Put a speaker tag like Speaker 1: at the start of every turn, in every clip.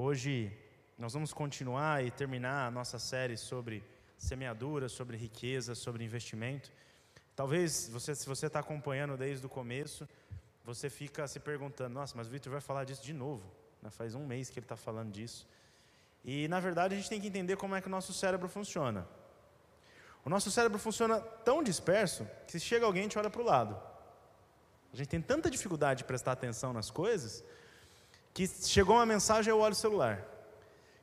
Speaker 1: Hoje nós vamos continuar e terminar a nossa série sobre semeadura, sobre riqueza, sobre investimento. Talvez você, se você está acompanhando desde o começo, você fica se perguntando: nossa, mas o Vitor vai falar disso de novo? Né? Faz um mês que ele está falando disso. E na verdade a gente tem que entender como é que o nosso cérebro funciona. O nosso cérebro funciona tão disperso que se chega alguém a gente olha para o lado. A gente tem tanta dificuldade de prestar atenção nas coisas que chegou uma mensagem eu olho o celular.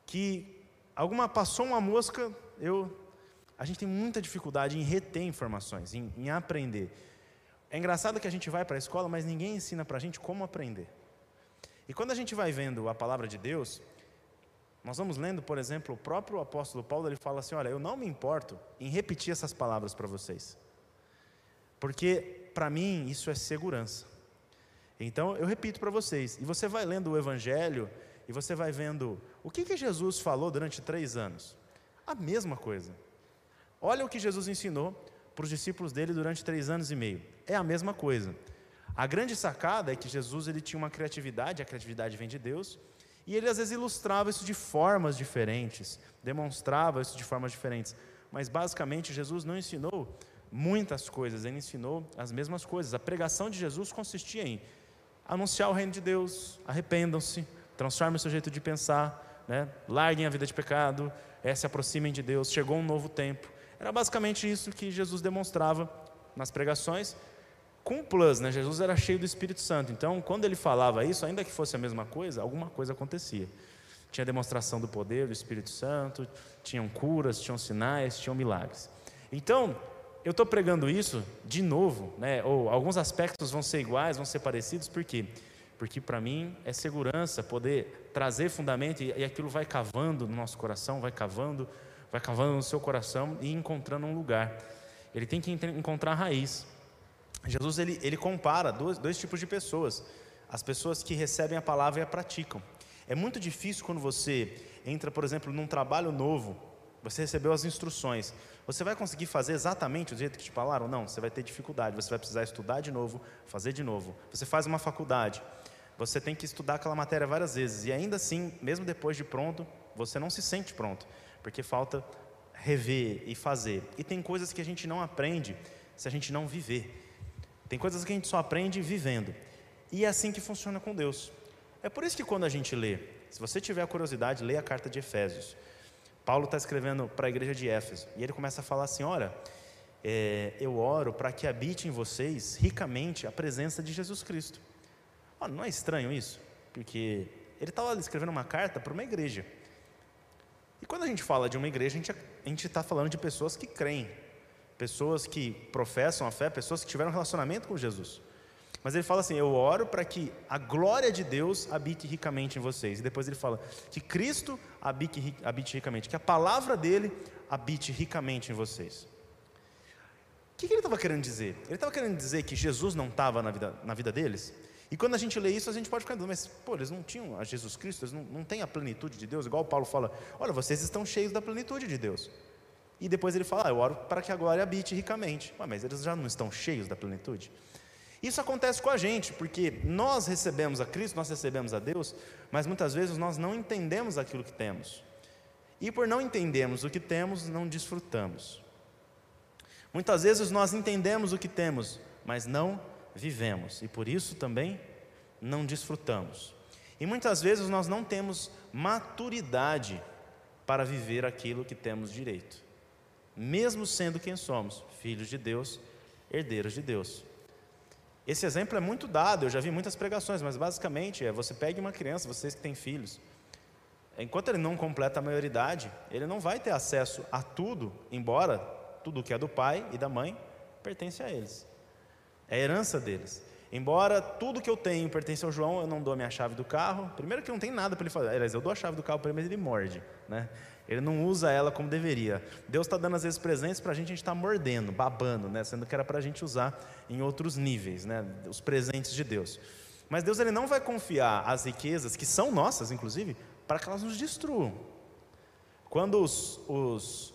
Speaker 1: Que alguma passou uma mosca, eu a gente tem muita dificuldade em reter informações, em, em aprender. É engraçado que a gente vai para a escola, mas ninguém ensina para a gente como aprender. E quando a gente vai vendo a palavra de Deus, nós vamos lendo, por exemplo, o próprio apóstolo Paulo, ele fala assim: Olha, eu não me importo em repetir essas palavras para vocês, porque para mim isso é segurança. Então eu repito para vocês, e você vai lendo o Evangelho, e você vai vendo o que, que Jesus falou durante três anos. A mesma coisa. Olha o que Jesus ensinou para os discípulos dele durante três anos e meio. É a mesma coisa. A grande sacada é que Jesus ele tinha uma criatividade, a criatividade vem de Deus, e ele às vezes ilustrava isso de formas diferentes, demonstrava isso de formas diferentes. Mas basicamente Jesus não ensinou muitas coisas, ele ensinou as mesmas coisas. A pregação de Jesus consistia em anunciar o reino de Deus, arrependam-se, transformem o seu jeito de pensar, né? larguem a vida de pecado, é, se aproximem de Deus, chegou um novo tempo. Era basicamente isso que Jesus demonstrava nas pregações, com plus, né? Jesus era cheio do Espírito Santo, então quando ele falava isso, ainda que fosse a mesma coisa, alguma coisa acontecia. Tinha demonstração do poder do Espírito Santo, tinham curas, tinham sinais, tinham milagres. Então, eu estou pregando isso de novo, né? ou alguns aspectos vão ser iguais, vão ser parecidos, por quê? Porque para mim é segurança poder trazer fundamento e, aquilo vai cavando no nosso coração, vai cavando, vai cavando no seu coração e encontrando um lugar. Ele tem que encontrar raiz. Jesus ele, ele compara dois, dois tipos de pessoas: as pessoas que recebem a palavra e a praticam. É muito difícil quando você entra, por exemplo, num trabalho novo, você recebeu as instruções, você vai conseguir fazer exatamente do jeito que te falaram? Não, você vai ter dificuldade, você vai precisar estudar de novo, fazer de novo. Você faz uma faculdade, você tem que estudar aquela matéria várias vezes, e ainda assim, mesmo depois de pronto, você não se sente pronto, porque falta rever e fazer. E tem coisas que a gente não aprende se a gente não viver. Tem coisas que a gente só aprende vivendo. E é assim que funciona com Deus. É por isso que quando a gente lê, se você tiver a curiosidade, lê a carta de Efésios. Paulo está escrevendo para a igreja de Éfeso e ele começa a falar assim: Olha, é, eu oro para que habite em vocês ricamente a presença de Jesus Cristo. Olha, não é estranho isso? Porque ele estava escrevendo uma carta para uma igreja. E quando a gente fala de uma igreja, a gente está falando de pessoas que creem, pessoas que professam a fé, pessoas que tiveram relacionamento com Jesus. Mas ele fala assim: Eu oro para que a glória de Deus habite ricamente em vocês. E depois ele fala que Cristo habite, habite ricamente, que a palavra dele habite ricamente em vocês. O que, que ele estava querendo dizer? Ele estava querendo dizer que Jesus não estava na vida, na vida deles? E quando a gente lê isso, a gente pode ficar dizendo, mas pô, eles não tinham a Jesus Cristo, eles não, não têm a plenitude de Deus, igual Paulo fala: Olha, vocês estão cheios da plenitude de Deus. E depois ele fala: ah, Eu oro para que a glória habite ricamente. Ué, mas eles já não estão cheios da plenitude? Isso acontece com a gente, porque nós recebemos a Cristo, nós recebemos a Deus, mas muitas vezes nós não entendemos aquilo que temos. E por não entendermos o que temos, não desfrutamos. Muitas vezes nós entendemos o que temos, mas não vivemos, e por isso também não desfrutamos. E muitas vezes nós não temos maturidade para viver aquilo que temos direito, mesmo sendo quem somos, filhos de Deus, herdeiros de Deus. Esse exemplo é muito dado, eu já vi muitas pregações, mas basicamente é: você pegue uma criança, vocês que têm filhos, enquanto ele não completa a maioridade, ele não vai ter acesso a tudo, embora tudo que é do pai e da mãe pertence a eles, é herança deles. Embora tudo que eu tenho pertence ao João, eu não dou a minha chave do carro. Primeiro que não tem nada para ele fazer. Aliás, eu dou a chave do carro para ele, mas ele morde. Né? Ele não usa ela como deveria. Deus está dando às vezes presentes para a gente, a gente está mordendo, babando, né? sendo que era para a gente usar em outros níveis, né? os presentes de Deus. Mas Deus ele não vai confiar as riquezas, que são nossas, inclusive, para que elas nos destruam. Quando os, os,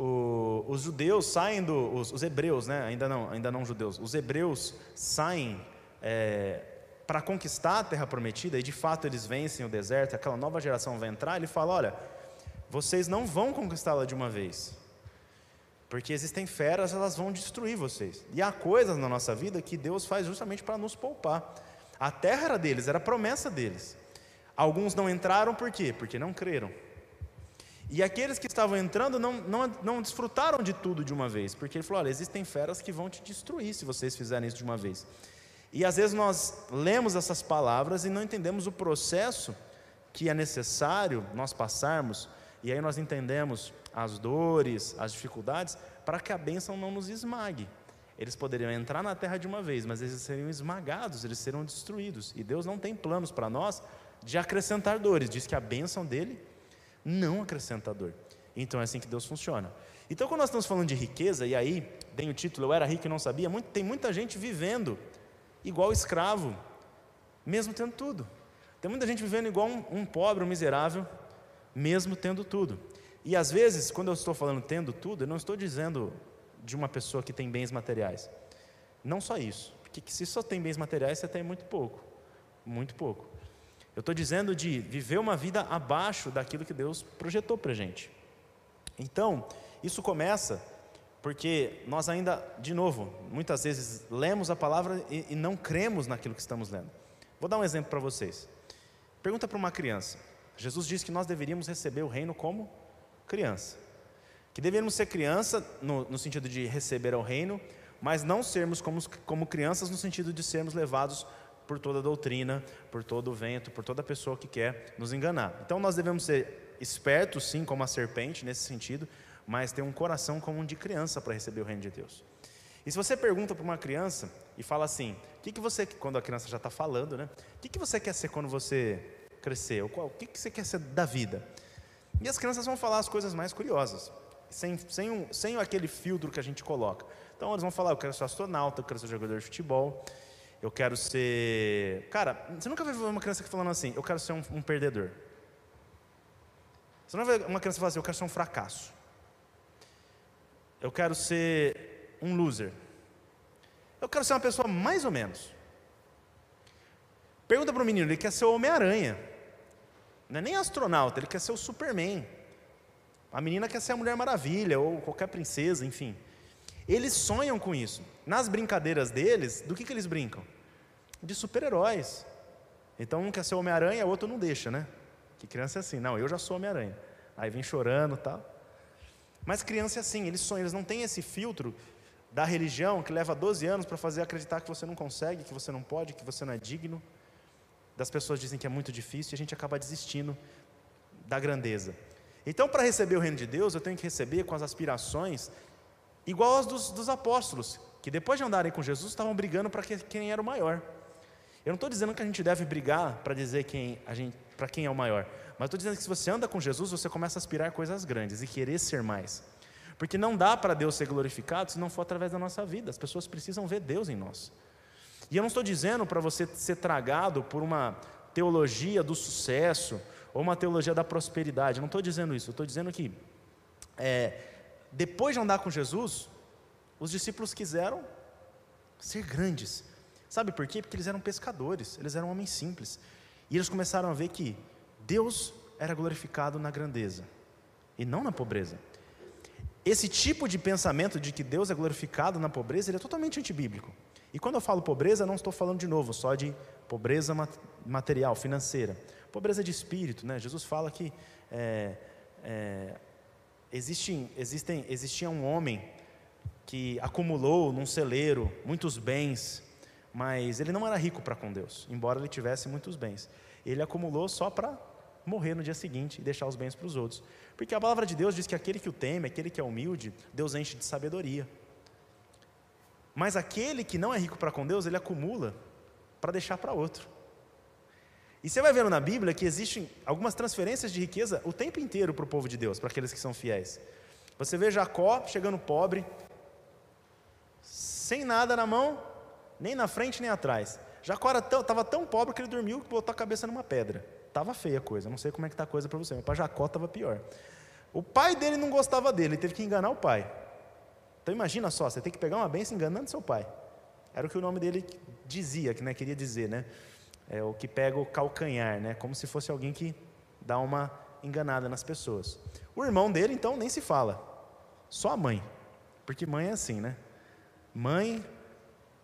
Speaker 1: os, os judeus saem do. Os, os, hebreus, né? ainda, não, ainda não judeus, os hebreus saem é, para conquistar a terra prometida, e de fato eles vencem o deserto, aquela nova geração vai entrar, ele fala: olha, vocês não vão conquistá-la de uma vez. Porque existem feras, elas vão destruir vocês. E há coisas na nossa vida que Deus faz justamente para nos poupar. A terra era deles, era promessa deles. Alguns não entraram por quê? Porque não creram. E aqueles que estavam entrando não, não, não desfrutaram de tudo de uma vez, porque ele falou: olha, existem feras que vão te destruir se vocês fizerem isso de uma vez. E às vezes nós lemos essas palavras e não entendemos o processo que é necessário nós passarmos, e aí nós entendemos as dores, as dificuldades, para que a bênção não nos esmague. Eles poderiam entrar na terra de uma vez, mas eles seriam esmagados, eles serão destruídos. E Deus não tem planos para nós de acrescentar dores, diz que a bênção dele não acrescenta dor. Então é assim que Deus funciona. Então, quando nós estamos falando de riqueza, e aí tem o título Eu Era Rico e Não Sabia, muito, tem muita gente vivendo igual escravo, mesmo tendo tudo. Tem muita gente vivendo igual um, um pobre, um miserável, mesmo tendo tudo. E às vezes, quando eu estou falando tendo tudo, eu não estou dizendo de uma pessoa que tem bens materiais. Não só isso, porque se só tem bens materiais, você tem muito pouco. Muito pouco. Eu estou dizendo de viver uma vida abaixo daquilo que Deus projetou para a gente. Então, isso começa porque nós ainda, de novo, muitas vezes lemos a palavra e, e não cremos naquilo que estamos lendo. Vou dar um exemplo para vocês. Pergunta para uma criança. Jesus disse que nós deveríamos receber o reino como criança. Que deveríamos ser criança no, no sentido de receber o reino, mas não sermos como, como crianças no sentido de sermos levados por toda doutrina, por todo o vento, por toda pessoa que quer nos enganar. Então nós devemos ser espertos, sim, como a serpente, nesse sentido, mas ter um coração como um de criança para receber o reino de Deus. E se você pergunta para uma criança e fala assim, o que, que você, quando a criança já está falando, né? O que, que você quer ser quando você crescer? Ou o que, que você quer ser da vida? E as crianças vão falar as coisas mais curiosas, sem, sem, um, sem aquele filtro que a gente coloca. Então eles vão falar, eu quero ser astronauta, eu quero ser jogador de futebol, eu quero ser. Cara, você nunca vai ver uma criança falando assim, eu quero ser um, um perdedor. Você não vai ver uma criança falando assim, eu quero ser um fracasso. Eu quero ser um loser. Eu quero ser uma pessoa mais ou menos. Pergunta para o menino, ele quer ser o Homem-Aranha. Não é nem astronauta, ele quer ser o Superman. A menina quer ser a Mulher Maravilha, ou qualquer princesa, enfim. Eles sonham com isso. Nas brincadeiras deles, do que, que eles brincam? De super-heróis. Então um quer ser Homem-Aranha, o outro não deixa, né? Que criança é assim, não, eu já sou Homem-Aranha. Aí vem chorando tal. Mas criança é assim, eles sonham, eles não têm esse filtro da religião que leva 12 anos para fazer acreditar que você não consegue, que você não pode, que você não é digno. Das pessoas dizem que é muito difícil e a gente acaba desistindo da grandeza. Então, para receber o reino de Deus, eu tenho que receber com as aspirações igual as dos, dos apóstolos, que depois de andarem com Jesus estavam brigando para que, quem era o maior. Eu não estou dizendo que a gente deve brigar para dizer quem para quem é o maior, mas estou dizendo que se você anda com Jesus, você começa a aspirar coisas grandes e querer ser mais. Porque não dá para Deus ser glorificado se não for através da nossa vida. As pessoas precisam ver Deus em nós. E eu não estou dizendo para você ser tragado por uma teologia do sucesso ou uma teologia da prosperidade. Eu não estou dizendo isso. Eu estou dizendo que é, depois de andar com Jesus, os discípulos quiseram ser grandes. Sabe por quê? Porque eles eram pescadores, eles eram homens simples. E eles começaram a ver que Deus era glorificado na grandeza e não na pobreza. Esse tipo de pensamento de que Deus é glorificado na pobreza, ele é totalmente antibíblico. E quando eu falo pobreza, não estou falando de novo só de pobreza material, financeira. Pobreza de espírito, né? Jesus fala que é, é, Existe, existem, existia um homem que acumulou num celeiro muitos bens, mas ele não era rico para com Deus, embora ele tivesse muitos bens. Ele acumulou só para morrer no dia seguinte e deixar os bens para os outros. Porque a palavra de Deus diz que aquele que o teme, aquele que é humilde, Deus enche de sabedoria. Mas aquele que não é rico para com Deus, ele acumula para deixar para outro. E você vai vendo na Bíblia que existem algumas transferências de riqueza o tempo inteiro para o povo de Deus, para aqueles que são fiéis. Você vê Jacó chegando pobre, sem nada na mão, nem na frente nem atrás. Jacó estava tão pobre que ele dormiu e botou a cabeça numa pedra. Estava feia a coisa, não sei como é que está a coisa para você, mas para Jacó estava pior. O pai dele não gostava dele, ele teve que enganar o pai. Então imagina só, você tem que pegar uma bênção enganando seu pai. Era o que o nome dele dizia, que né, queria dizer, né? É o que pega o calcanhar, né? Como se fosse alguém que dá uma enganada nas pessoas. O irmão dele, então, nem se fala. Só a mãe. Porque mãe é assim, né? Mãe,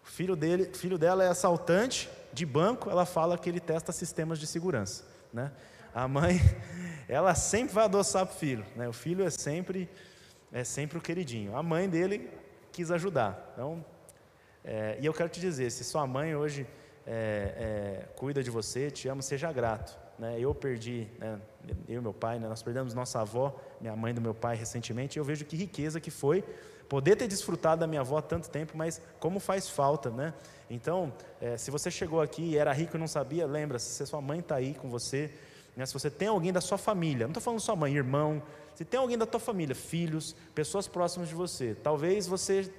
Speaker 1: filho dele, filho dela é assaltante de banco, ela fala que ele testa sistemas de segurança, né? A mãe, ela sempre vai adoçar o filho, né? O filho é sempre é sempre o queridinho. A mãe dele quis ajudar. Então, é, e eu quero te dizer, se sua mãe hoje é, é, cuida de você, te ama, seja grato. Né? Eu perdi, né? eu e meu pai, né? nós perdemos nossa avó, minha mãe do meu pai recentemente, e eu vejo que riqueza que foi poder ter desfrutado da minha avó há tanto tempo, mas como faz falta, né? Então, é, se você chegou aqui e era rico e não sabia, lembra, se sua mãe está aí com você, né? se você tem alguém da sua família, não estou falando sua mãe, irmão, se tem alguém da tua família, filhos, pessoas próximas de você, talvez você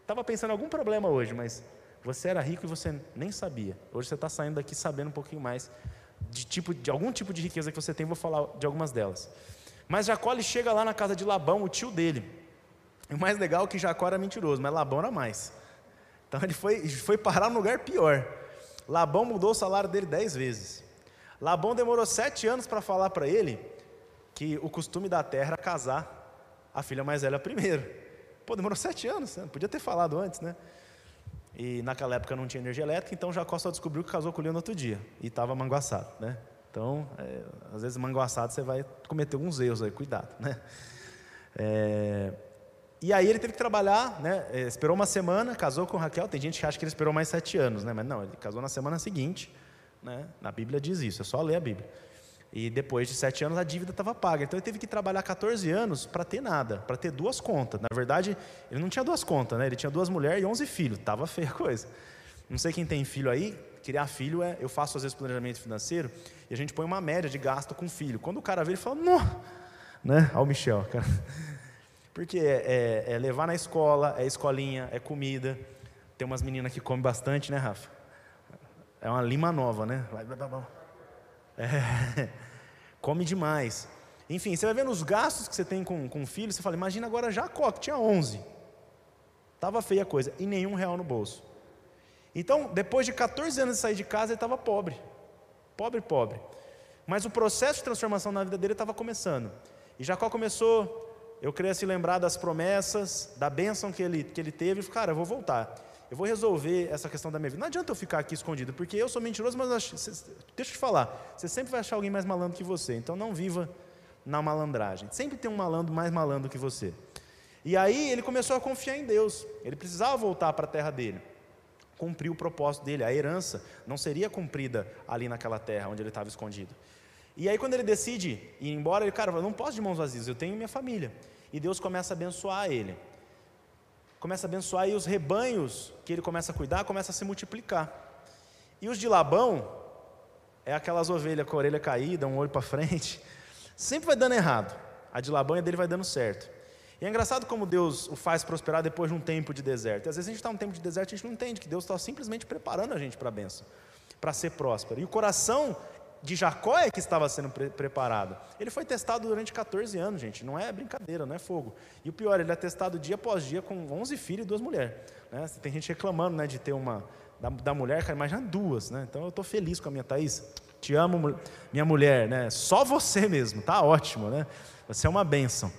Speaker 1: estava pensando em algum problema hoje, mas você era rico e você nem sabia. Hoje você está saindo daqui sabendo um pouquinho mais de, tipo, de algum tipo de riqueza que você tem, vou falar de algumas delas. Mas Jacó ele chega lá na casa de Labão, o tio dele. E o mais legal é que Jacó era mentiroso, mas Labão era mais. Então ele foi, foi parar num lugar pior. Labão mudou o salário dele dez vezes. Labão demorou sete anos para falar para ele que o costume da terra era casar a filha mais velha primeiro. Pô, demorou sete anos, né? podia ter falado antes, né? E naquela época não tinha energia elétrica, então Jacó só descobriu que casou com Lia no outro dia. E estava manguaçado, né? Então, é, às vezes manguaçado você vai cometer alguns erros aí, cuidado, né? É, e aí ele teve que trabalhar, né? É, esperou uma semana, casou com Raquel. Tem gente que acha que ele esperou mais sete anos, né? Mas não, ele casou na semana seguinte. Né? Na Bíblia diz isso, é só ler a Bíblia. E depois de sete anos a dívida estava paga. Então ele teve que trabalhar 14 anos para ter nada, para ter duas contas. Na verdade, ele não tinha duas contas, né? Ele tinha duas mulheres e 11 filhos. Tava feia a coisa. Não sei quem tem filho aí. Criar filho é. Eu faço às vezes planejamento financeiro e a gente põe uma média de gasto com filho. Quando o cara vê, ele fala, não, né? Olha o Michel, cara. Porque é, é, é levar na escola, é escolinha, é comida. Tem umas meninas que comem bastante, né, Rafa? É uma lima nova, né? É come demais. Enfim, você vai vendo os gastos que você tem com, com o filho, você fala, imagina agora Jacó, que tinha 11. Estava feia a coisa, e nenhum real no bolso. Então, depois de 14 anos de sair de casa, ele estava pobre. Pobre, pobre. Mas o processo de transformação na vida dele estava começando. E Jacó começou, eu creio, a se lembrar das promessas, da bênção que ele, que ele teve, e falou, cara, eu vou voltar. Eu vou resolver essa questão da minha vida. Não adianta eu ficar aqui escondido, porque eu sou mentiroso, mas deixa eu te falar, você sempre vai achar alguém mais malandro que você. Então não viva na malandragem. Sempre tem um malandro mais malandro que você. E aí ele começou a confiar em Deus. Ele precisava voltar para a terra dele. Cumprir o propósito dele. A herança não seria cumprida ali naquela terra onde ele estava escondido. E aí quando ele decide ir embora, ele, cara, eu não posso de mãos vazias, eu tenho minha família. E Deus começa a abençoar ele começa a abençoar e os rebanhos que ele começa a cuidar começam a se multiplicar. E os de Labão, é aquelas ovelhas com a orelha caída, um olho para frente, sempre vai dando errado. A de Labão e a dele vai dando certo. E é engraçado como Deus o faz prosperar depois de um tempo de deserto. E às vezes a gente está num tempo de deserto e a gente não entende que Deus está simplesmente preparando a gente para a benção, para ser próspero. E o coração de Jacó é que estava sendo pre preparado. Ele foi testado durante 14 anos, gente, não é brincadeira, não é fogo. E o pior, ele é testado dia após dia com 11 filhos e duas mulheres. Né? Tem gente reclamando né, de ter uma, da, da mulher, cara, imagina duas, né? Então eu estou feliz com a minha Thaís. Te amo, minha mulher, né? Só você mesmo, tá ótimo, né? Você é uma bênção.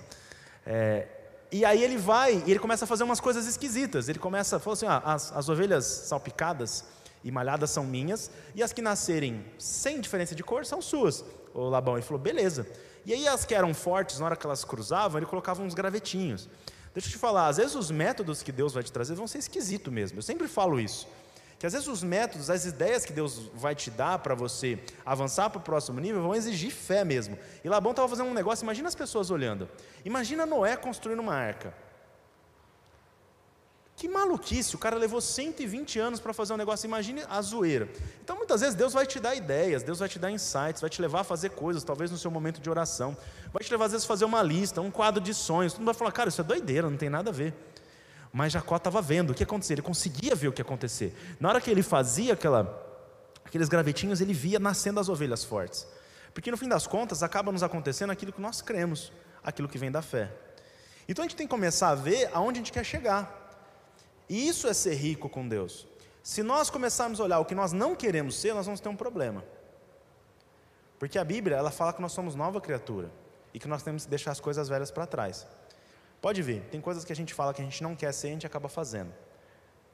Speaker 1: É, e aí ele vai e ele começa a fazer umas coisas esquisitas. Ele começa, falou assim: as, as ovelhas salpicadas e malhadas são minhas, e as que nascerem sem diferença de cor são suas. O Labão ele falou, beleza. E aí as que eram fortes, na hora que elas cruzavam, ele colocava uns gravetinhos. Deixa eu te falar, às vezes os métodos que Deus vai te trazer vão ser esquisitos mesmo. Eu sempre falo isso. Que às vezes os métodos, as ideias que Deus vai te dar para você avançar para o próximo nível vão exigir fé mesmo. E Labão estava fazendo um negócio, imagina as pessoas olhando. Imagina Noé construindo uma arca. Que maluquice, o cara levou 120 anos para fazer um negócio, imagine a zoeira. Então muitas vezes Deus vai te dar ideias, Deus vai te dar insights, vai te levar a fazer coisas, talvez no seu momento de oração, vai te levar às vezes a fazer uma lista, um quadro de sonhos, tu não vai falar, cara, isso é doideira, não tem nada a ver. Mas Jacó estava vendo o que acontecia, ele conseguia ver o que acontecer. Na hora que ele fazia aquela, aqueles gravetinhos, ele via nascendo as ovelhas fortes. Porque no fim das contas acaba nos acontecendo aquilo que nós cremos, aquilo que vem da fé. Então a gente tem que começar a ver aonde a gente quer chegar. E isso é ser rico com Deus. Se nós começarmos a olhar o que nós não queremos ser, nós vamos ter um problema. Porque a Bíblia, ela fala que nós somos nova criatura e que nós temos que deixar as coisas velhas para trás. Pode ver, tem coisas que a gente fala que a gente não quer ser e a gente acaba fazendo.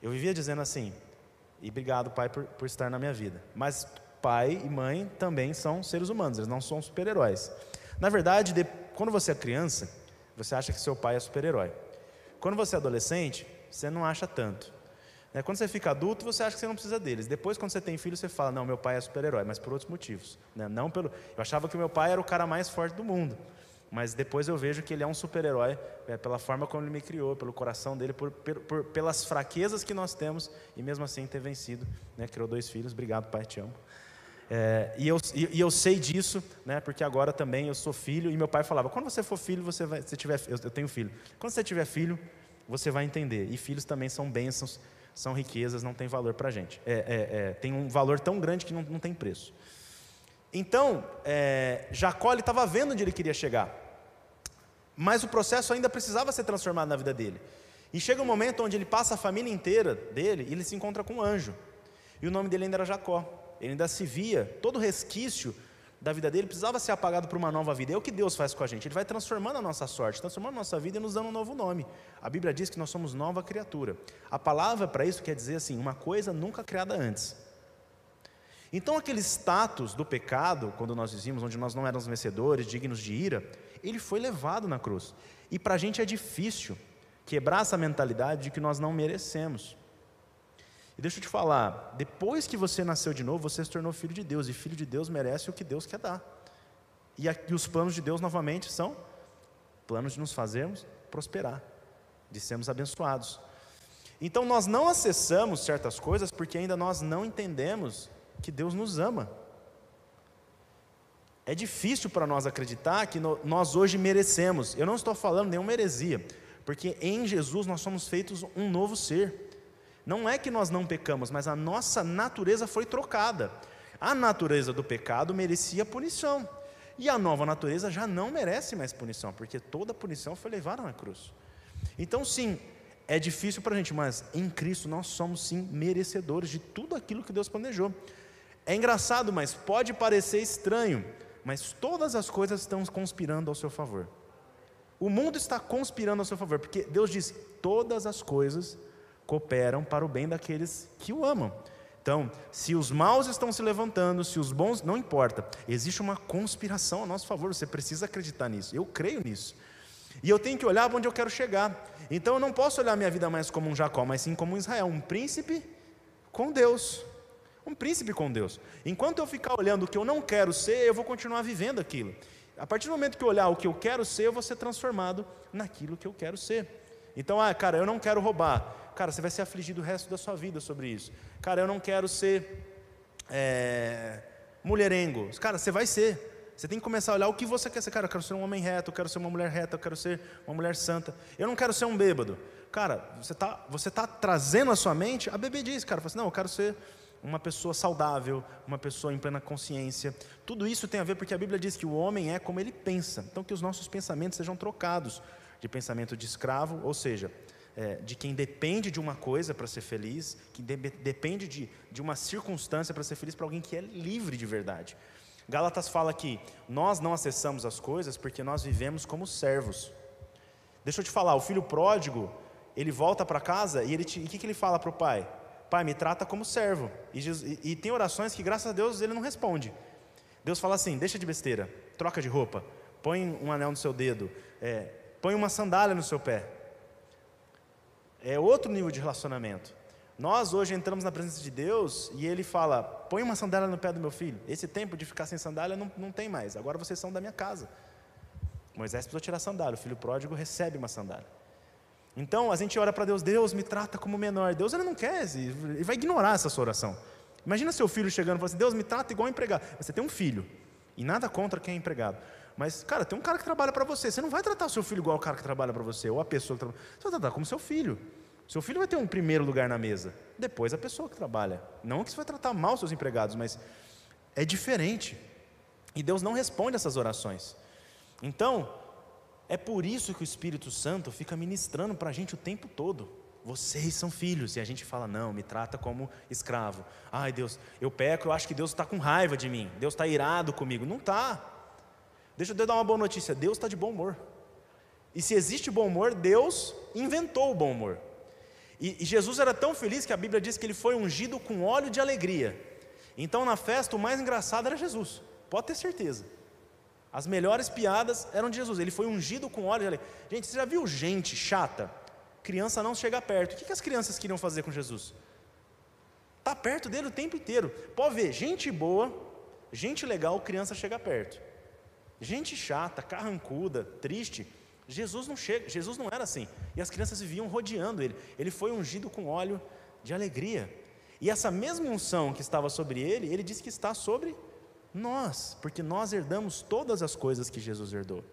Speaker 1: Eu vivia dizendo assim, e obrigado, Pai, por, por estar na minha vida. Mas pai e mãe também são seres humanos, eles não são super-heróis. Na verdade, de, quando você é criança, você acha que seu pai é super-herói. Quando você é adolescente, você não acha tanto. Né? Quando você fica adulto, você acha que você não precisa deles. Depois, quando você tem filho, você fala: Não, meu pai é super-herói, mas por outros motivos. Né? Não pelo... Eu achava que meu pai era o cara mais forte do mundo. Mas depois eu vejo que ele é um super-herói é, pela forma como ele me criou, pelo coração dele, por, por, pelas fraquezas que nós temos e mesmo assim ter vencido. Né? Criou dois filhos, obrigado, pai, te amo. É, e, eu, e, eu sei disso, né, porque agora também eu sou filho, e meu pai falava: quando você for filho, você vai. Se tiver, eu, eu tenho filho. Quando você tiver filho, você vai entender. E filhos também são bênçãos, são riquezas, não tem valor para a gente. É, é, é, tem um valor tão grande que não, não tem preço. Então, é, Jacó estava vendo onde ele queria chegar, mas o processo ainda precisava ser transformado na vida dele. E chega um momento onde ele passa a família inteira dele e ele se encontra com um anjo. E o nome dele ainda era Jacó ele ainda se via, todo resquício da vida dele precisava ser apagado para uma nova vida. É o que Deus faz com a gente. Ele vai transformando a nossa sorte, transformando a nossa vida e nos dando um novo nome. A Bíblia diz que nós somos nova criatura. A palavra para isso quer dizer assim, uma coisa nunca criada antes. Então aquele status do pecado, quando nós dizíamos, onde nós não éramos vencedores, dignos de ira, ele foi levado na cruz. E para a gente é difícil quebrar essa mentalidade de que nós não merecemos. E deixa eu te falar, depois que você nasceu de novo, você se tornou filho de Deus, e filho de Deus merece o que Deus quer dar. E, aqui, os planos de Deus, novamente, são planos de nos fazermos prosperar, de sermos abençoados. Então, nós não acessamos certas coisas porque ainda nós não entendemos que Deus nos ama. É difícil para nós acreditar que nós hoje merecemos. Eu não estou falando nenhuma heresia, porque em Jesus nós somos feitos um novo ser. Não é que nós não pecamos, mas a nossa natureza foi trocada. A natureza do pecado merecia punição. E a nova natureza já não merece mais punição, porque toda punição foi levada na cruz. Então, sim, é difícil para a gente, mas em Cristo nós somos sim merecedores de tudo aquilo que Deus planejou. É engraçado, mas pode parecer estranho, mas todas as coisas estão conspirando ao seu favor. O mundo está conspirando ao seu favor, porque Deus diz: todas as coisas cooperam para o bem daqueles que o amam. Então, se os maus estão se levantando, se os bons, não importa, existe uma conspiração a nosso favor, você precisa acreditar nisso, eu creio nisso. E eu tenho que olhar onde eu quero chegar. Então eu não posso olhar minha vida mais como um Jacó, mas sim como um Israel, um príncipe com Deus. Um príncipe com Deus. Enquanto eu ficar olhando o que eu não quero ser, eu vou continuar vivendo aquilo. A partir do momento que eu olhar o que eu quero ser, eu vou ser transformado naquilo que eu quero ser. Então, ah, cara, eu não quero roubar. Cara, você vai ser afligido o resto da sua vida sobre isso. Cara, eu não quero ser é, mulherengo. Cara, você vai ser. Você tem que começar a olhar o que você quer ser. Cara, eu quero ser um homem reto, eu quero ser uma mulher reta, eu quero ser uma mulher santa. Eu não quero ser um bêbado. Cara, você está você tá trazendo a sua mente a bebedice, cara. Assim, não, eu quero ser uma pessoa saudável, uma pessoa em plena consciência. Tudo isso tem a ver porque a Bíblia diz que o homem é como ele pensa. Então, que os nossos pensamentos sejam trocados de pensamento de escravo, ou seja, é, de quem depende de uma coisa para ser feliz, que de, depende de, de uma circunstância para ser feliz, para alguém que é livre de verdade. Gálatas fala que nós não acessamos as coisas porque nós vivemos como servos. Deixa eu te falar, o filho pródigo, ele volta para casa e ele o que, que ele fala para o pai? Pai, me trata como servo. E, Jesus, e, e tem orações que, graças a Deus, ele não responde. Deus fala assim: deixa de besteira, troca de roupa, põe um anel no seu dedo, é, põe uma sandália no seu pé é outro nível de relacionamento. Nós hoje entramos na presença de Deus e Ele fala: põe uma sandália no pé do meu filho. Esse tempo de ficar sem sandália não, não tem mais. Agora vocês são da minha casa. Moisés precisou tirar a sandália. O filho pródigo recebe uma sandália. Então a gente ora para Deus: Deus me trata como menor. Deus ele não quer, ele vai ignorar essa sua oração. Imagina seu filho chegando e falando assim: Deus me trata igual empregado. Você tem um filho e nada contra quem é empregado. Mas, cara, tem um cara que trabalha para você. Você não vai tratar o seu filho igual o cara que trabalha para você, ou a pessoa que trabalha. Você vai tratar como seu filho. Seu filho vai ter um primeiro lugar na mesa, depois a pessoa que trabalha. Não que você vai tratar mal seus empregados, mas é diferente. E Deus não responde essas orações. Então, é por isso que o Espírito Santo fica ministrando para a gente o tempo todo. vocês são filhos. E a gente fala, não, me trata como escravo. Ai, Deus, eu peco, eu acho que Deus está com raiva de mim. Deus está irado comigo. Não está. Deixa eu dar uma boa notícia: Deus está de bom humor. E se existe bom humor, Deus inventou o bom humor. E, e, Jesus era tão feliz que a Bíblia diz que ele foi ungido com óleo de alegria. Então na festa o mais engraçado era Jesus, pode ter certeza. As melhores piadas eram de Jesus, ele foi ungido com óleo de alegria. Gente, você já viu gente chata? Criança não chega perto. O que, que as crianças queriam fazer com Jesus? Está perto dele o tempo inteiro. Pode ver, gente boa, gente legal, criança chega perto. Gente chata, carrancuda, triste, Jesus não chega, Jesus não era assim. E as crianças viviam rodeando ele. Ele foi ungido com óleo de alegria. E essa mesma unção que estava sobre ele, ele disse que está sobre nós, porque nós herdamos todas as coisas que Jesus herdou.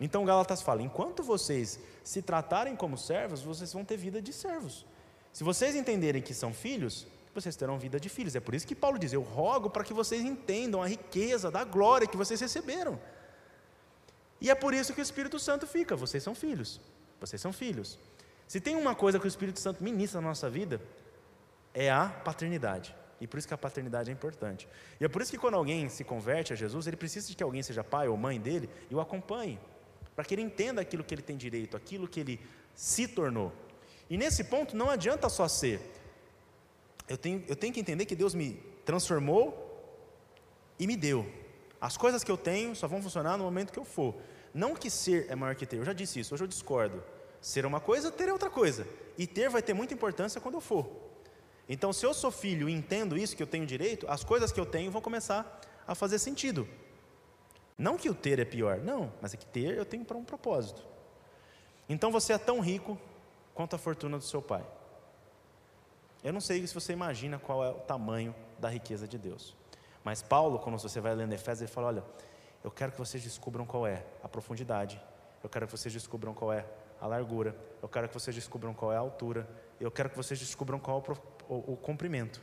Speaker 1: Então Gálatas fala: enquanto vocês se tratarem como servos, vocês vão ter vida de servos. Se vocês entenderem que são filhos, vocês terão vida de filhos. É por isso que Paulo diz: Eu rogo para que vocês entendam a riqueza da glória que vocês receberam. E é por isso que o Espírito Santo fica. Vocês são filhos. Vocês são filhos. Se tem uma coisa que o Espírito Santo ministra na nossa vida, é a paternidade. E por isso que a paternidade é importante. E é por isso que quando alguém se converte a Jesus, ele precisa de que alguém seja pai ou mãe dele e o acompanhe, para que ele entenda aquilo que ele tem direito, aquilo que ele se tornou. E nesse ponto não adianta só ser. Eu tenho, eu tenho que entender que Deus me transformou e me deu. As coisas que eu tenho só vão funcionar no momento que eu for. Não que ser é maior que ter, eu já disse isso, hoje eu discordo. Ser é uma coisa, ter é outra coisa. E ter vai ter muita importância quando eu for. Então, se eu sou filho e entendo isso, que eu tenho direito, as coisas que eu tenho vão começar a fazer sentido. Não que o ter é pior, não, mas é que ter eu tenho para um propósito. Então você é tão rico quanto a fortuna do seu pai. Eu não sei se você imagina qual é o tamanho da riqueza de Deus. Mas Paulo, quando você vai lendo Efésios, ele fala: olha, eu quero que vocês descubram qual é a profundidade, eu quero que vocês descubram qual é a largura, eu quero que vocês descubram qual é a altura, eu quero que vocês descubram qual é o, o, o comprimento.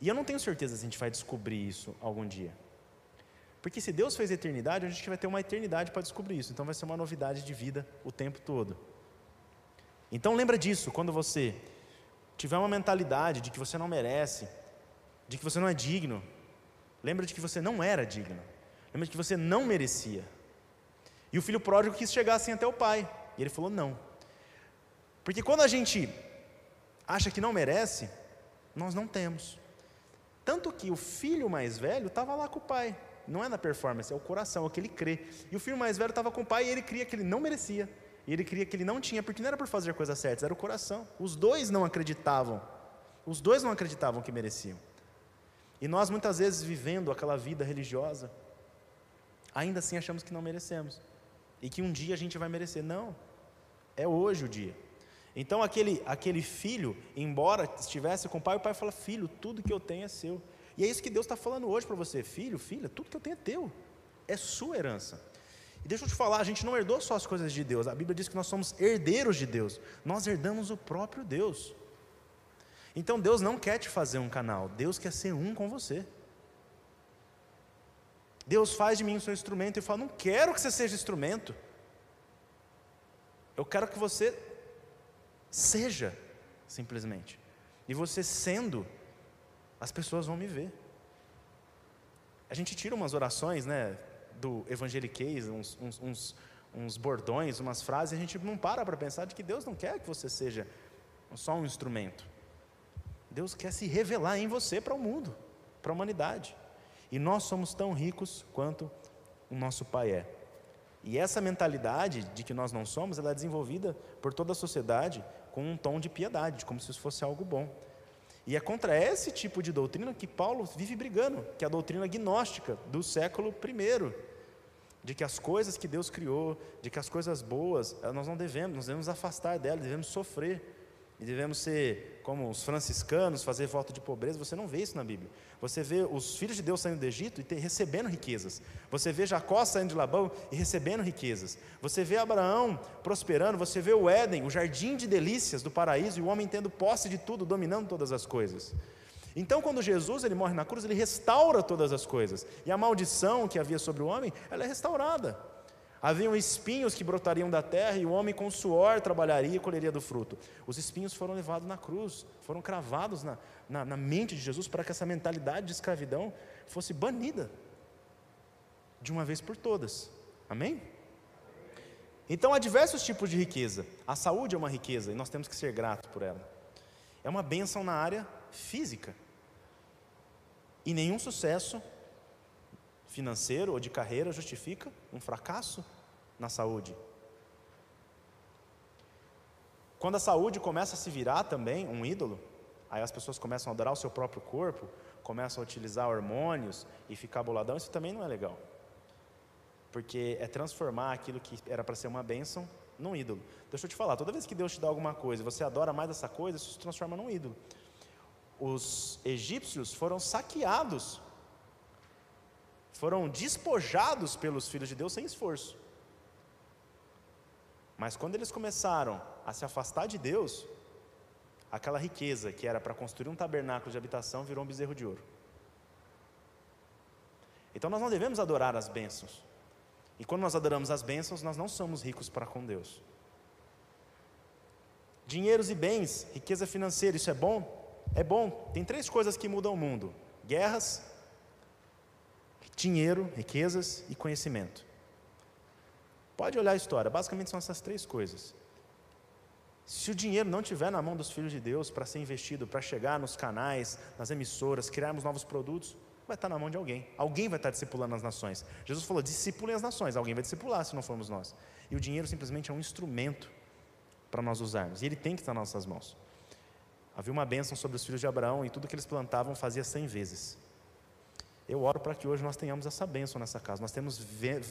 Speaker 1: E eu não tenho certeza se a gente vai descobrir isso algum dia. Porque se Deus fez a eternidade, a gente vai ter uma eternidade para descobrir isso. Então vai ser uma novidade de vida o tempo todo. Então lembra disso, quando você tiver uma mentalidade de que você não merece, de que você não é digno. Lembra de que você não era digno. Lembra de que você não merecia. E o filho pródigo quis chegar assim até o pai. E ele falou: não. Porque quando a gente acha que não merece, nós não temos. Tanto que o filho mais velho estava lá com o pai. Não é na performance, é o coração, é o que ele crê. E o filho mais velho estava com o pai e ele cria que ele não merecia. E ele cria que ele não tinha, porque não era por fazer coisas certas, era o coração. Os dois não acreditavam. Os dois não acreditavam que mereciam. E nós muitas vezes vivendo aquela vida religiosa, ainda assim achamos que não merecemos. E que um dia a gente vai merecer. Não. É hoje o dia. Então aquele, aquele filho, embora estivesse com o pai, o pai fala: Filho, tudo que eu tenho é seu. E é isso que Deus está falando hoje para você: Filho, filha, tudo que eu tenho é teu. É sua herança. E deixa eu te falar: a gente não herdou só as coisas de Deus. A Bíblia diz que nós somos herdeiros de Deus. Nós herdamos o próprio Deus. Então Deus não quer te fazer um canal, Deus quer ser um com você. Deus faz de mim o seu instrumento e fala: Não quero que você seja instrumento. Eu quero que você seja, simplesmente. E você sendo, as pessoas vão me ver. A gente tira umas orações, né, do evangeliquez, uns, uns, uns, uns bordões, umas frases, a gente não para para pensar de que Deus não quer que você seja só um instrumento. Deus quer se revelar em você para o mundo, para a humanidade. E nós somos tão ricos quanto o nosso Pai é. E essa mentalidade de que nós não somos, ela é desenvolvida por toda a sociedade com um tom de piedade, como se isso fosse algo bom. E é contra esse tipo de doutrina que Paulo vive brigando, que é a doutrina gnóstica do século I, de que as coisas que Deus criou, de que as coisas boas, nós não devemos, nós devemos afastar delas, devemos sofrer. E devemos ser como os franciscanos, fazer voto de pobreza. Você não vê isso na Bíblia. Você vê os filhos de Deus saindo do Egito e ter, recebendo riquezas. Você vê Jacó saindo de Labão e recebendo riquezas. Você vê Abraão prosperando. Você vê o Éden, o jardim de delícias do paraíso e o homem tendo posse de tudo, dominando todas as coisas. Então, quando Jesus ele morre na cruz, ele restaura todas as coisas. E a maldição que havia sobre o homem, ela é restaurada. Haviam espinhos que brotariam da terra e o homem com suor trabalharia e colheria do fruto. Os espinhos foram levados na cruz, foram cravados na, na, na mente de Jesus para que essa mentalidade de escravidão fosse banida de uma vez por todas. Amém? Então há diversos tipos de riqueza. A saúde é uma riqueza e nós temos que ser gratos por ela. É uma bênção na área física. E nenhum sucesso financeiro ou de carreira justifica um fracasso na saúde. Quando a saúde começa a se virar também um ídolo, aí as pessoas começam a adorar o seu próprio corpo, começam a utilizar hormônios e ficar boladão, isso também não é legal. Porque é transformar aquilo que era para ser uma bênção num ídolo. Deixa eu te falar, toda vez que Deus te dá alguma coisa, você adora mais essa coisa, isso se transforma num ídolo. Os egípcios foram saqueados foram despojados pelos filhos de Deus sem esforço. Mas quando eles começaram a se afastar de Deus, aquela riqueza que era para construir um tabernáculo de habitação virou um bezerro de ouro. Então nós não devemos adorar as bênçãos. E quando nós adoramos as bênçãos, nós não somos ricos para com Deus. Dinheiros e bens, riqueza financeira, isso é bom? É bom. Tem três coisas que mudam o mundo: guerras, dinheiro, riquezas e conhecimento. Pode olhar a história, basicamente são essas três coisas. Se o dinheiro não estiver na mão dos filhos de Deus para ser investido, para chegar nos canais, nas emissoras, criarmos novos produtos, vai estar na mão de alguém. Alguém vai estar discipulando as nações. Jesus falou: discipulem as nações. Alguém vai discipular se não formos nós. E o dinheiro simplesmente é um instrumento para nós usarmos. E ele tem que estar nas nossas mãos. Havia uma bênção sobre os filhos de Abraão e tudo que eles plantavam fazia cem vezes. Eu oro para que hoje nós tenhamos essa bênção nessa casa. Nós, temos,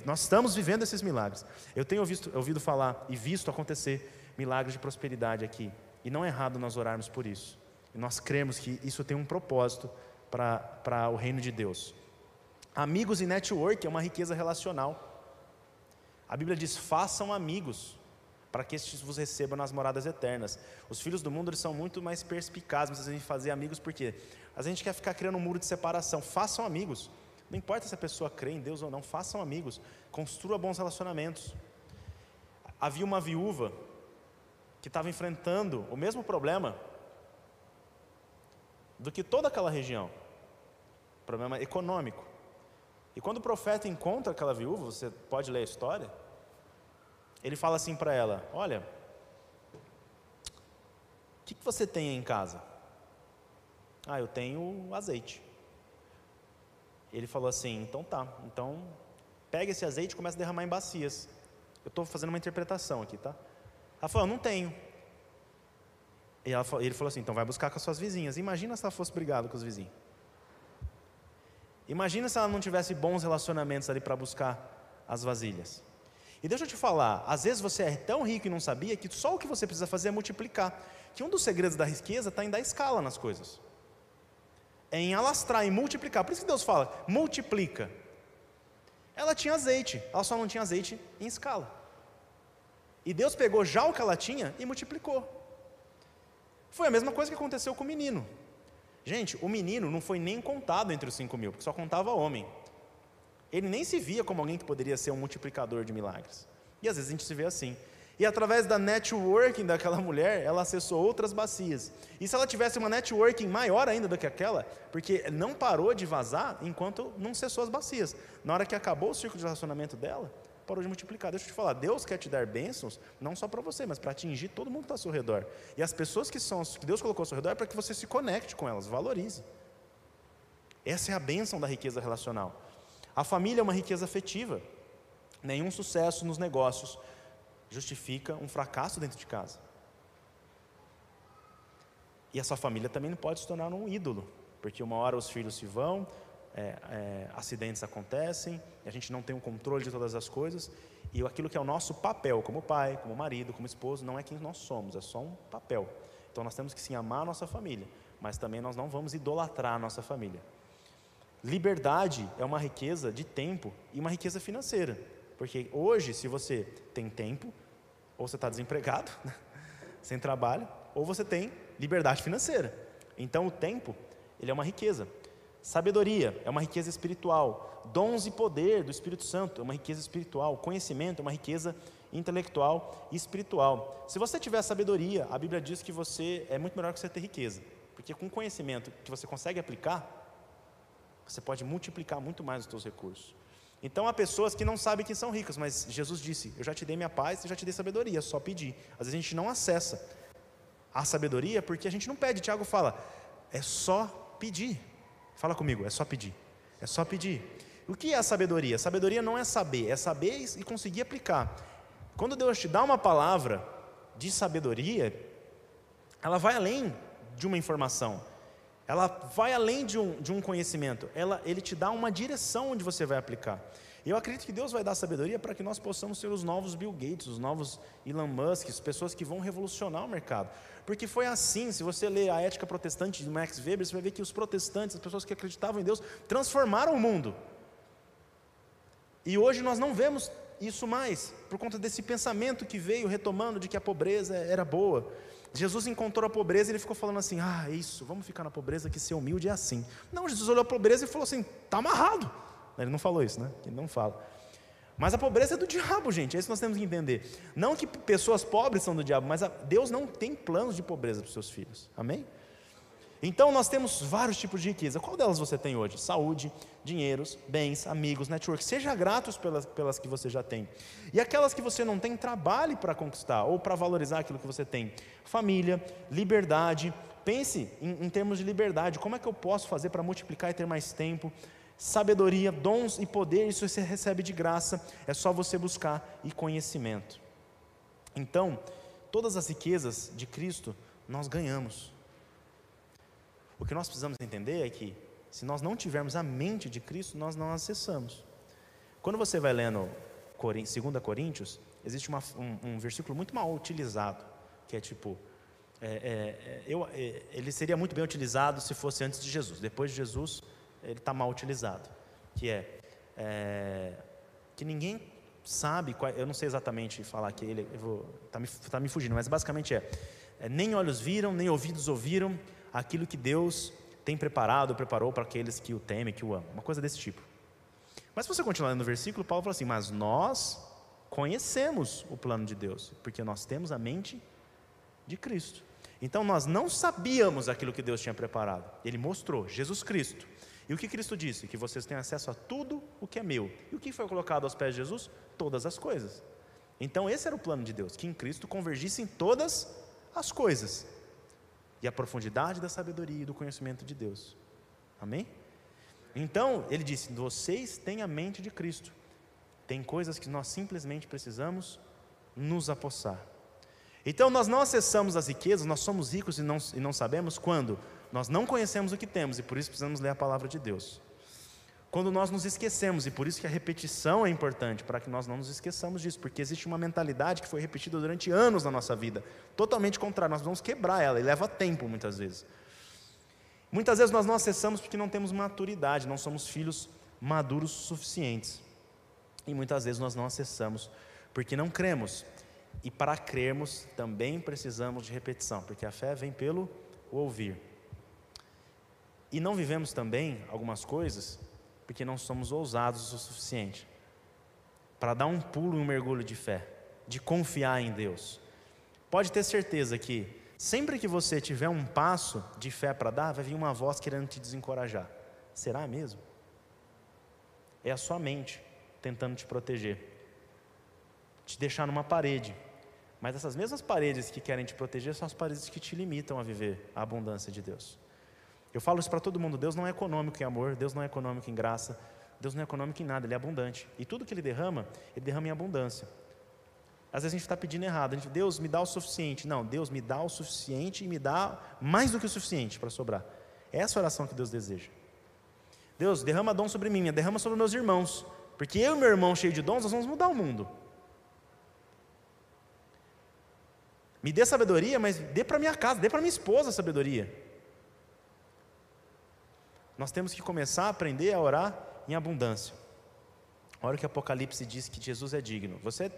Speaker 1: nós estamos vivendo esses milagres. Eu tenho ouvido, ouvido falar e visto acontecer milagres de prosperidade aqui. E não é errado nós orarmos por isso. E nós cremos que isso tem um propósito para o reino de Deus. Amigos e network é uma riqueza relacional. A Bíblia diz: façam amigos para que estes vos recebam nas moradas eternas. Os filhos do mundo eles são muito mais perspicazes, a fazer amigos porque a gente quer ficar criando um muro de separação. Façam amigos. Não importa se a pessoa crê em Deus ou não, façam amigos. Construa bons relacionamentos. Havia uma viúva que estava enfrentando o mesmo problema do que toda aquela região problema econômico. E quando o profeta encontra aquela viúva, você pode ler a história, ele fala assim para ela: Olha, o que, que você tem em casa? Ah, eu tenho azeite. Ele falou assim: Então tá, então pega esse azeite e começa a derramar em bacias. Eu estou fazendo uma interpretação aqui, tá? Ela falou: Não tenho. E falou, ele falou assim: Então vai buscar com as suas vizinhas. Imagina se ela fosse brigada com os vizinhos. Imagina se ela não tivesse bons relacionamentos ali para buscar as vasilhas. E deixa eu te falar, às vezes você é tão rico e não sabia que só o que você precisa fazer é multiplicar. Que um dos segredos da riqueza está em dar escala nas coisas. É em alastrar, em multiplicar. Por isso que Deus fala, multiplica. Ela tinha azeite, ela só não tinha azeite em escala. E Deus pegou já o que ela tinha e multiplicou. Foi a mesma coisa que aconteceu com o menino. Gente, o menino não foi nem contado entre os cinco mil, porque só contava homem. Ele nem se via como alguém que poderia ser um multiplicador de milagres. E às vezes a gente se vê assim. E através da networking daquela mulher, ela acessou outras bacias. E se ela tivesse uma networking maior ainda do que aquela, porque não parou de vazar enquanto não cessou as bacias. Na hora que acabou o círculo de relacionamento dela, parou de multiplicar. Deixa eu te falar, Deus quer te dar bênçãos, não só para você, mas para atingir todo mundo que está ao seu redor. E as pessoas que, são, que Deus colocou ao seu redor é para que você se conecte com elas, valorize. Essa é a bênção da riqueza relacional. A família é uma riqueza afetiva. Nenhum sucesso nos negócios justifica um fracasso dentro de casa. E a sua família também não pode se tornar um ídolo, porque uma hora os filhos se vão, é, é, acidentes acontecem, a gente não tem o controle de todas as coisas, e aquilo que é o nosso papel como pai, como marido, como esposo, não é quem nós somos, é só um papel. Então nós temos que sim amar a nossa família, mas também nós não vamos idolatrar a nossa família. Liberdade é uma riqueza de tempo e uma riqueza financeira. Porque hoje, se você tem tempo, ou você está desempregado, sem trabalho, ou você tem liberdade financeira. Então, o tempo, ele é uma riqueza. Sabedoria é uma riqueza espiritual. Dons e poder do Espírito Santo é uma riqueza espiritual. Conhecimento é uma riqueza intelectual e espiritual. Se você tiver sabedoria, a Bíblia diz que você é muito melhor que você ter riqueza. Porque com conhecimento que você consegue aplicar, você pode multiplicar muito mais os seus recursos. Então há pessoas que não sabem que são ricas, mas Jesus disse: Eu já te dei minha paz, eu já te dei sabedoria, só pedir. Às vezes a gente não acessa a sabedoria porque a gente não pede. Tiago fala: É só pedir. Fala comigo, é só pedir. É só pedir. O que é a sabedoria? Sabedoria não é saber, é saber e conseguir aplicar. Quando Deus te dá uma palavra de sabedoria, ela vai além de uma informação, ela vai além de um, de um conhecimento, ela, ele te dá uma direção onde você vai aplicar. Eu acredito que Deus vai dar sabedoria para que nós possamos ser os novos Bill Gates, os novos Elon Musk, pessoas que vão revolucionar o mercado. Porque foi assim, se você ler a ética protestante de Max Weber, você vai ver que os protestantes, as pessoas que acreditavam em Deus, transformaram o mundo. E hoje nós não vemos isso mais, por conta desse pensamento que veio retomando de que a pobreza era boa. Jesus encontrou a pobreza e ele ficou falando assim: ah, é isso, vamos ficar na pobreza, que ser humilde é assim. Não, Jesus olhou a pobreza e falou assim: está amarrado. Ele não falou isso, né? Ele não fala. Mas a pobreza é do diabo, gente, é isso que nós temos que entender. Não que pessoas pobres são do diabo, mas Deus não tem planos de pobreza para os seus filhos. Amém? Então nós temos vários tipos de riqueza. Qual delas você tem hoje? Saúde, dinheiros, bens, amigos, network. Seja gratos pelas, pelas que você já tem. E aquelas que você não tem, trabalhe para conquistar ou para valorizar aquilo que você tem. Família, liberdade. Pense em, em termos de liberdade. Como é que eu posso fazer para multiplicar e ter mais tempo? Sabedoria, dons e poder, isso você recebe de graça. É só você buscar e conhecimento. Então, todas as riquezas de Cristo nós ganhamos. O que nós precisamos entender é que, se nós não tivermos a mente de Cristo, nós não acessamos. Quando você vai lendo 2 Coríntios, existe uma, um, um, versículo muito mal utilizado, que é tipo: é, é, é eu, é, ele seria muito bem utilizado se fosse antes de Jesus, depois de Jesus, ele está mal utilizado. Que é, é, que ninguém sabe, qual, eu não sei exatamente falar que ele, está me, tá me fugindo, mas basicamente é, é: nem olhos viram, nem ouvidos ouviram aquilo que Deus tem preparado, preparou para aqueles que o temem, que o amam. Uma coisa desse tipo. Mas se você continuar no versículo, Paulo fala assim: Mas nós conhecemos o plano de Deus, porque nós temos a mente de Cristo. Então nós não sabíamos aquilo que Deus tinha preparado. Ele mostrou, Jesus Cristo. E o que Cristo disse? Que vocês têm acesso a tudo o que é meu. E o que foi colocado aos pés de Jesus? Todas as coisas. Então esse era o plano de Deus, que em Cristo convergissem todas as coisas e a profundidade da sabedoria e do conhecimento de Deus. Amém? Então, ele disse: vocês têm a mente de Cristo. Tem coisas que nós simplesmente precisamos nos apossar. Então, nós não acessamos as riquezas, nós somos ricos e não, e não sabemos quando nós não conhecemos o que temos e por isso precisamos ler a palavra de Deus. Quando nós nos esquecemos, e por isso que a repetição é importante, para que nós não nos esqueçamos disso, porque existe uma mentalidade que foi repetida durante anos na nossa vida, totalmente contrária, nós vamos quebrar ela, e leva tempo muitas vezes. Muitas vezes nós não acessamos porque não temos maturidade, não somos filhos maduros suficientes. E muitas vezes nós não acessamos porque não cremos. E para crermos também precisamos de repetição, porque a fé vem pelo ouvir. E não vivemos também algumas coisas porque não somos ousados o suficiente para dar um pulo e um mergulho de fé, de confiar em Deus. Pode ter certeza que sempre que você tiver um passo de fé para dar, vai vir uma voz querendo te desencorajar. Será mesmo? É a sua mente tentando te proteger, te deixar numa parede. Mas essas mesmas paredes que querem te proteger são as paredes que te limitam a viver a abundância de Deus. Eu falo isso para todo mundo: Deus não é econômico em amor, Deus não é econômico em graça, Deus não é econômico em nada, Ele é abundante. E tudo que Ele derrama, Ele derrama em abundância. Às vezes a gente está pedindo errado, a gente, Deus me dá o suficiente. Não, Deus me dá o suficiente e me dá mais do que o suficiente para sobrar. É essa oração que Deus deseja. Deus, derrama dom sobre mim, derrama sobre meus irmãos. Porque eu e meu irmão cheio de dons, nós vamos mudar o mundo. Me dê sabedoria, mas dê para minha casa, dê para minha esposa sabedoria. Nós temos que começar a aprender a orar em abundância. Olha que Apocalipse diz que Jesus é digno. Você,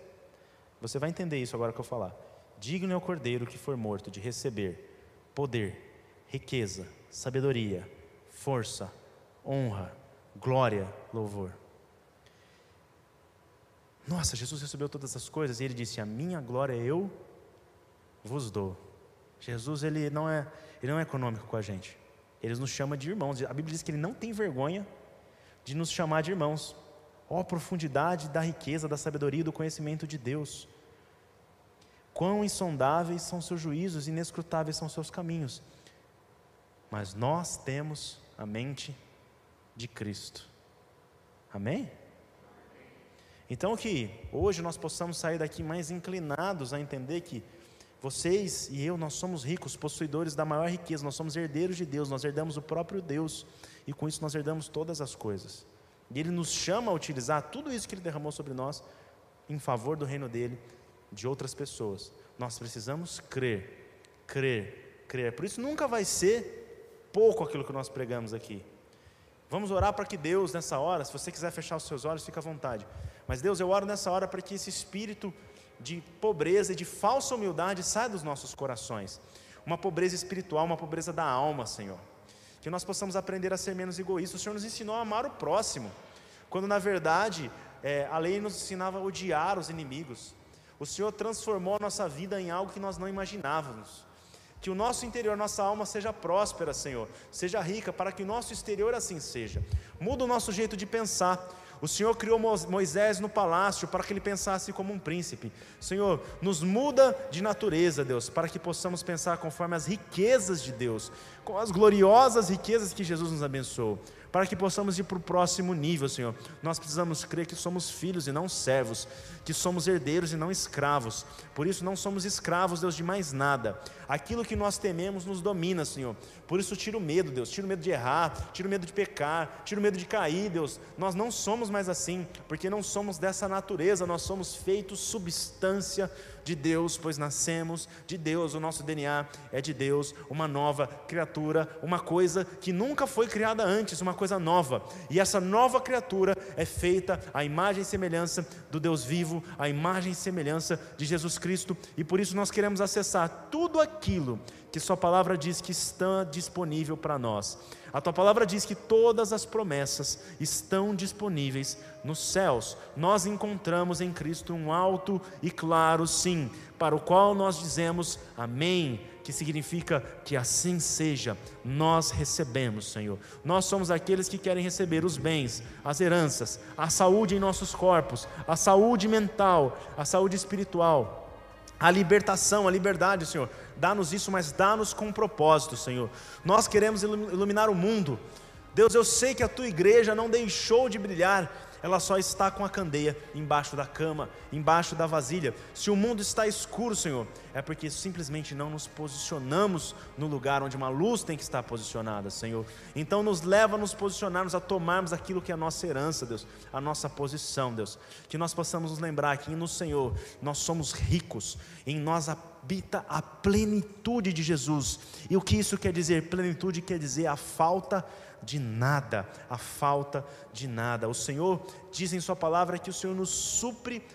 Speaker 1: você vai entender isso agora que eu falar. Digno é o cordeiro que for morto de receber poder, riqueza, sabedoria, força, honra, glória, louvor. Nossa, Jesus recebeu todas as coisas e ele disse: A minha glória eu vos dou. Jesus ele não é, ele não é econômico com a gente. Ele nos chama de irmãos. A Bíblia diz que ele não tem vergonha de nos chamar de irmãos. Ó oh, profundidade da riqueza, da sabedoria e do conhecimento de Deus. Quão insondáveis são seus juízos, inescrutáveis são seus caminhos. Mas nós temos a mente de Cristo. Amém? Então que hoje nós possamos sair daqui mais inclinados a entender que vocês e eu, nós somos ricos, possuidores da maior riqueza, nós somos herdeiros de Deus, nós herdamos o próprio Deus, e com isso nós herdamos todas as coisas. E Ele nos chama a utilizar tudo isso que Ele derramou sobre nós em favor do reino dele, de outras pessoas. Nós precisamos crer, crer, crer. Por isso nunca vai ser pouco aquilo que nós pregamos aqui. Vamos orar para que Deus, nessa hora, se você quiser fechar os seus olhos, fica à vontade. Mas Deus, eu oro nessa hora para que esse espírito de pobreza e de falsa humildade saia dos nossos corações. Uma pobreza espiritual, uma pobreza da alma, Senhor. Que nós possamos aprender a ser menos egoístas. O Senhor nos ensinou a amar o próximo, quando na verdade é, a lei nos ensinava a odiar os inimigos. O Senhor transformou a nossa vida em algo que nós não imaginávamos. Que o nosso interior, nossa alma seja próspera, Senhor, seja rica, para que o nosso exterior assim seja. Muda o nosso jeito de pensar. O Senhor criou Moisés no palácio para que ele pensasse como um príncipe. Senhor, nos muda de natureza, Deus, para que possamos pensar conforme as riquezas de Deus, com as gloriosas riquezas que Jesus nos abençoou para que possamos ir para o próximo nível, Senhor. Nós precisamos crer que somos filhos e não servos, que somos herdeiros e não escravos. Por isso, não somos escravos, Deus, de mais nada. Aquilo que nós tememos nos domina, Senhor. Por isso, tira o medo, Deus. Tira o medo de errar, tira o medo de pecar, tira o medo de cair, Deus. Nós não somos mais assim, porque não somos dessa natureza, nós somos feitos substância de Deus, pois nascemos de Deus, o nosso DNA é de Deus, uma nova criatura, uma coisa que nunca foi criada antes, uma coisa nova. E essa nova criatura é feita à imagem e semelhança do Deus vivo, à imagem e semelhança de Jesus Cristo, e por isso nós queremos acessar tudo aquilo que Sua palavra diz que está disponível para nós. A tua palavra diz que todas as promessas estão disponíveis nos céus. Nós encontramos em Cristo um alto e claro sim, para o qual nós dizemos amém, que significa que assim seja. Nós recebemos, Senhor. Nós somos aqueles que querem receber os bens, as heranças, a saúde em nossos corpos, a saúde mental, a saúde espiritual a libertação, a liberdade, Senhor. Dá-nos isso, mas dá-nos com um propósito, Senhor. Nós queremos iluminar o mundo. Deus, eu sei que a tua igreja não deixou de brilhar, ela só está com a candeia embaixo da cama, embaixo da vasilha. Se o mundo está escuro, Senhor, é porque simplesmente não nos posicionamos no lugar onde uma luz tem que estar posicionada, Senhor. Então nos leva a nos posicionarmos, a tomarmos aquilo que é a nossa herança, Deus, a nossa posição, Deus. Que nós possamos nos lembrar que no Senhor nós somos ricos, em nós habita a plenitude de Jesus. E o que isso quer dizer? Plenitude quer dizer a falta de nada, a falta de nada. O Senhor diz em Sua palavra que o Senhor nos supre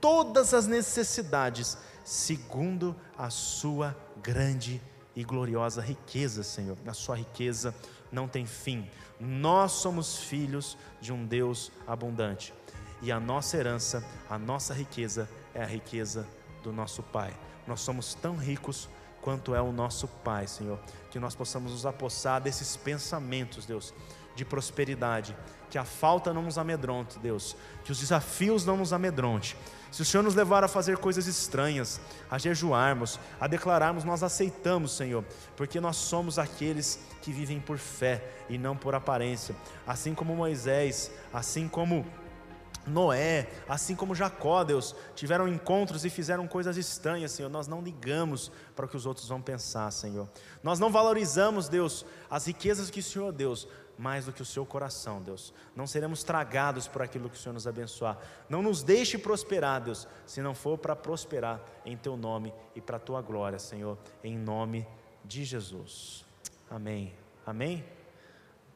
Speaker 1: todas as necessidades, segundo a Sua grande e gloriosa riqueza, Senhor. A Sua riqueza não tem fim. Nós somos filhos de um Deus abundante. E a nossa herança, a nossa riqueza é a riqueza do nosso Pai. Nós somos tão ricos quanto é o nosso Pai, Senhor. Que nós possamos nos apossar desses pensamentos, Deus, de prosperidade. Que a falta não nos amedronte, Deus. Que os desafios não nos amedronte. Se o Senhor nos levar a fazer coisas estranhas, a jejuarmos, a declararmos, nós aceitamos, Senhor, porque nós somos aqueles que vivem por fé e não por aparência. Assim como Moisés, assim como Noé, assim como Jacó, Deus, tiveram encontros e fizeram coisas estranhas, Senhor. Nós não ligamos para o que os outros vão pensar, Senhor. Nós não valorizamos, Deus, as riquezas que o Senhor, Deus, mais do que o seu coração, Deus. Não seremos tragados por aquilo que o Senhor nos abençoar. Não nos deixe prosperar, Deus, se não for para prosperar em teu nome e para a tua glória, Senhor, em nome de Jesus. Amém. Amém.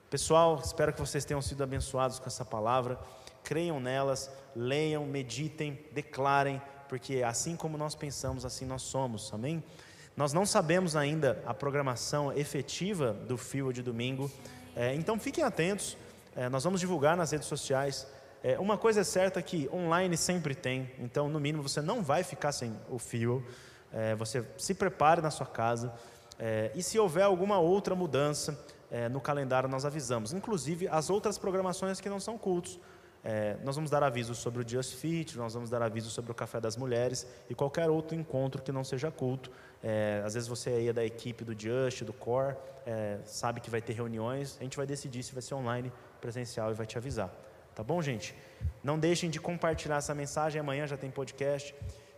Speaker 1: Pessoal, espero que vocês tenham sido abençoados com essa palavra creiam nelas, leiam, meditem, declarem, porque assim como nós pensamos, assim nós somos, amém? Nós não sabemos ainda a programação efetiva do Fio de domingo, É, então fiquem atentos, é, nós vamos divulgar nas redes sociais. É, uma coisa é certa que online sempre tem, então no mínimo você não vai ficar sem o fio. É, você se prepare na sua casa. É, e se houver alguma outra mudança é, no calendário, nós avisamos. Inclusive as outras programações que não são cultos. É, nós vamos dar aviso sobre o Just Fit, nós vamos dar aviso sobre o Café das Mulheres e qualquer outro encontro que não seja culto. É, às vezes você aí é da equipe do Just, do Core, é, sabe que vai ter reuniões, a gente vai decidir se vai ser online, presencial e vai te avisar. Tá bom, gente? Não deixem de compartilhar essa mensagem, amanhã já tem podcast.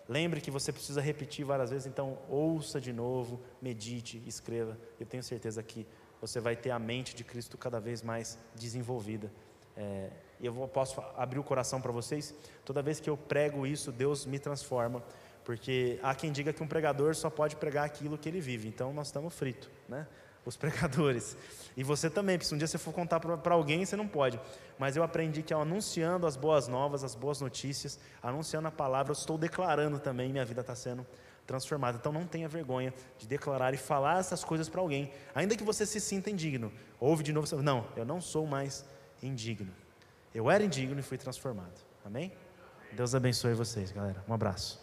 Speaker 1: Lembre que você precisa repetir várias vezes, então ouça de novo, medite, escreva. Eu tenho certeza que você vai ter a mente de Cristo cada vez mais desenvolvida. É, e eu posso abrir o coração para vocês. Toda vez que eu prego isso, Deus me transforma. Porque há quem diga que um pregador só pode pregar aquilo que ele vive. Então nós estamos fritos, né? Os pregadores. E você também, porque se um dia você for contar para alguém, você não pode. Mas eu aprendi que ao anunciando as boas novas, as boas notícias, anunciando a palavra, eu estou declarando também, minha vida está sendo transformada. Então não tenha vergonha de declarar e falar essas coisas para alguém, ainda que você se sinta indigno. Ouve de novo, não, eu não sou mais indigno. Eu era indigno e fui transformado. Amém? Deus abençoe vocês, galera. Um abraço.